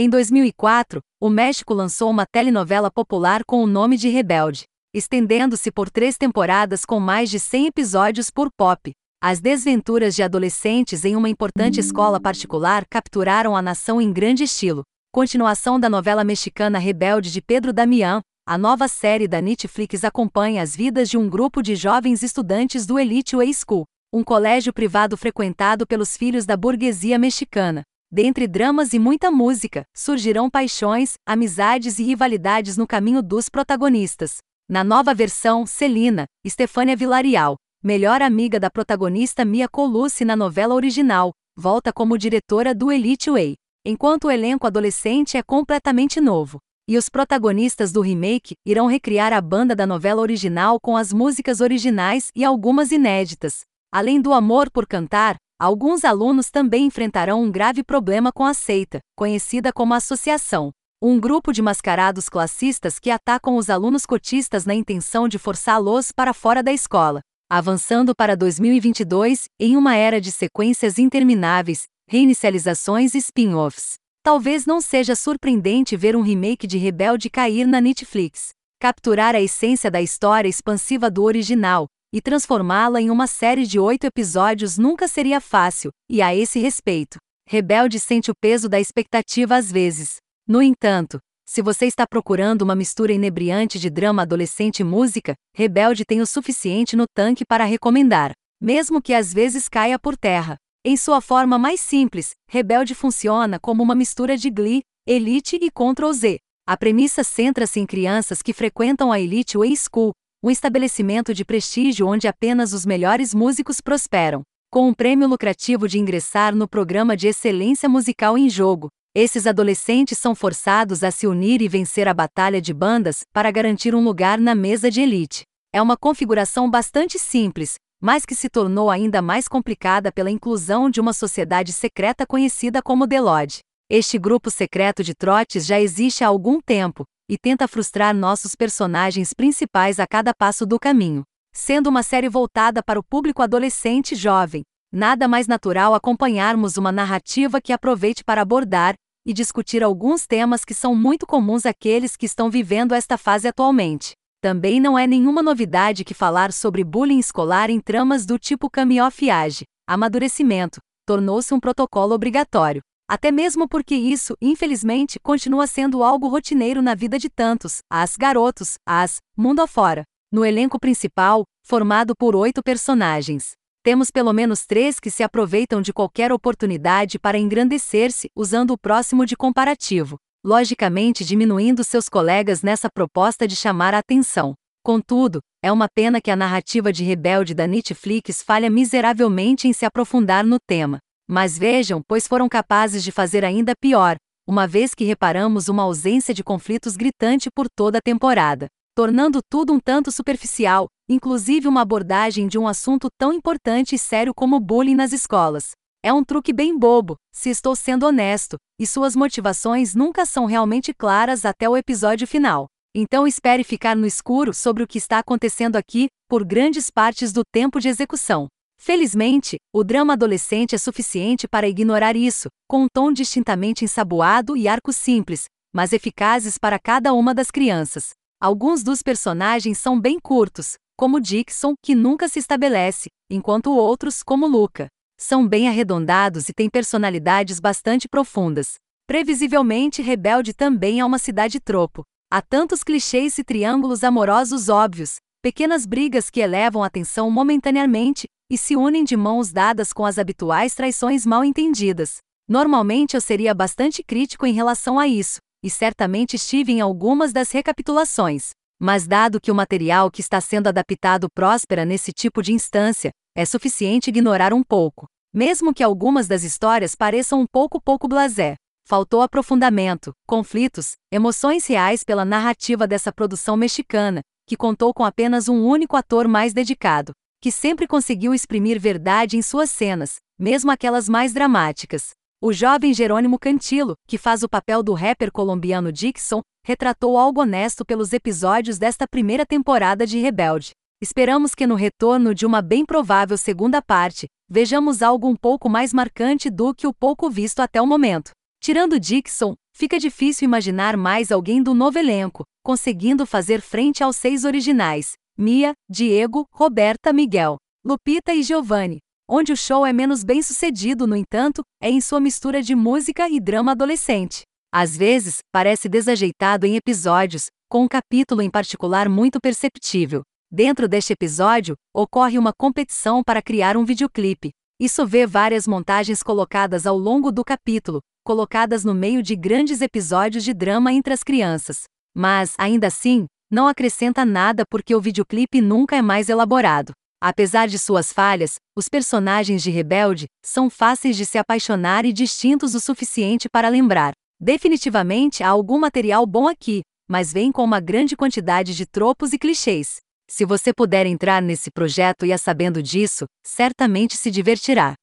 Em 2004, o México lançou uma telenovela popular com o nome de Rebelde, estendendo-se por três temporadas com mais de 100 episódios por pop. As desventuras de adolescentes em uma importante escola particular capturaram a nação em grande estilo. Continuação da novela mexicana Rebelde de Pedro Damião, a nova série da Netflix acompanha as vidas de um grupo de jovens estudantes do Elite Way School, um colégio privado frequentado pelos filhos da burguesia mexicana. Dentre dramas e muita música, surgirão paixões, amizades e rivalidades no caminho dos protagonistas. Na nova versão, Celina, Stefânia Villarreal, melhor amiga da protagonista Mia Colucci na novela original, volta como diretora do Elite Way, enquanto o elenco adolescente é completamente novo. E os protagonistas do remake irão recriar a banda da novela original com as músicas originais e algumas inéditas. Além do amor por cantar, alguns alunos também enfrentarão um grave problema com a seita, conhecida como associação. Um grupo de mascarados classistas que atacam os alunos cotistas na intenção de forçá-los para fora da escola. Avançando para 2022, em uma era de sequências intermináveis, reinicializações e spin-offs. Talvez não seja surpreendente ver um remake de Rebelde cair na Netflix. Capturar a essência da história expansiva do original, e transformá-la em uma série de oito episódios nunca seria fácil, e a esse respeito, Rebelde sente o peso da expectativa às vezes. No entanto, se você está procurando uma mistura inebriante de drama adolescente e música, Rebelde tem o suficiente no tanque para recomendar, mesmo que às vezes caia por terra. Em sua forma mais simples, Rebelde funciona como uma mistura de Glee, Elite e Ctrl Z. A premissa centra-se em crianças que frequentam a Elite Way School, um estabelecimento de prestígio onde apenas os melhores músicos prosperam. Com um prêmio lucrativo de ingressar no programa de excelência musical em jogo, esses adolescentes são forçados a se unir e vencer a batalha de bandas para garantir um lugar na mesa de elite. É uma configuração bastante simples, mas que se tornou ainda mais complicada pela inclusão de uma sociedade secreta conhecida como The Lodge. Este grupo secreto de trotes já existe há algum tempo, e tenta frustrar nossos personagens principais a cada passo do caminho. Sendo uma série voltada para o público adolescente e jovem, nada mais natural acompanharmos uma narrativa que aproveite para abordar e discutir alguns temas que são muito comuns àqueles que estão vivendo esta fase atualmente. Também não é nenhuma novidade que falar sobre bullying escolar em tramas do tipo coming of age, amadurecimento, tornou-se um protocolo obrigatório. Até mesmo porque isso, infelizmente, continua sendo algo rotineiro na vida de tantos, as garotos, as, mundo afora. No elenco principal, formado por oito personagens, temos pelo menos três que se aproveitam de qualquer oportunidade para engrandecer-se, usando o próximo de comparativo, logicamente diminuindo seus colegas nessa proposta de chamar a atenção. Contudo, é uma pena que a narrativa de Rebelde da Netflix falha miseravelmente em se aprofundar no tema. Mas vejam, pois foram capazes de fazer ainda pior, uma vez que reparamos uma ausência de conflitos gritante por toda a temporada, tornando tudo um tanto superficial, inclusive uma abordagem de um assunto tão importante e sério como bullying nas escolas. É um truque bem bobo, se estou sendo honesto, e suas motivações nunca são realmente claras até o episódio final. Então espere ficar no escuro sobre o que está acontecendo aqui, por grandes partes do tempo de execução. Felizmente, o drama adolescente é suficiente para ignorar isso, com um tom distintamente ensaboado e arcos simples, mas eficazes para cada uma das crianças. Alguns dos personagens são bem curtos, como Dixon, que nunca se estabelece, enquanto outros, como Luca, são bem arredondados e têm personalidades bastante profundas. Previsivelmente, Rebelde também é uma cidade tropo. Há tantos clichês e triângulos amorosos óbvios, pequenas brigas que elevam a atenção momentaneamente e se unem de mãos dadas com as habituais traições mal entendidas. Normalmente eu seria bastante crítico em relação a isso, e certamente estive em algumas das recapitulações. Mas dado que o material que está sendo adaptado próspera nesse tipo de instância, é suficiente ignorar um pouco. Mesmo que algumas das histórias pareçam um pouco pouco blasé. Faltou aprofundamento, conflitos, emoções reais pela narrativa dessa produção mexicana, que contou com apenas um único ator mais dedicado, que sempre conseguiu exprimir verdade em suas cenas, mesmo aquelas mais dramáticas. O jovem Jerônimo Cantilo, que faz o papel do rapper colombiano Dixon, retratou algo honesto pelos episódios desta primeira temporada de Rebelde. Esperamos que no retorno de uma bem provável segunda parte, vejamos algo um pouco mais marcante do que o pouco visto até o momento. Tirando Dixon, fica difícil imaginar mais alguém do novo elenco, conseguindo fazer frente aos seis originais: Mia, Diego, Roberta, Miguel, Lupita e Giovanni. Onde o show é menos bem sucedido, no entanto, é em sua mistura de música e drama adolescente. Às vezes, parece desajeitado em episódios, com um capítulo em particular muito perceptível. Dentro deste episódio, ocorre uma competição para criar um videoclipe. Isso vê várias montagens colocadas ao longo do capítulo, colocadas no meio de grandes episódios de drama entre as crianças. Mas, ainda assim, não acrescenta nada porque o videoclipe nunca é mais elaborado. Apesar de suas falhas, os personagens de Rebelde são fáceis de se apaixonar e distintos o suficiente para lembrar. Definitivamente há algum material bom aqui, mas vem com uma grande quantidade de tropos e clichês. Se você puder entrar nesse projeto e é sabendo disso, certamente se divertirá.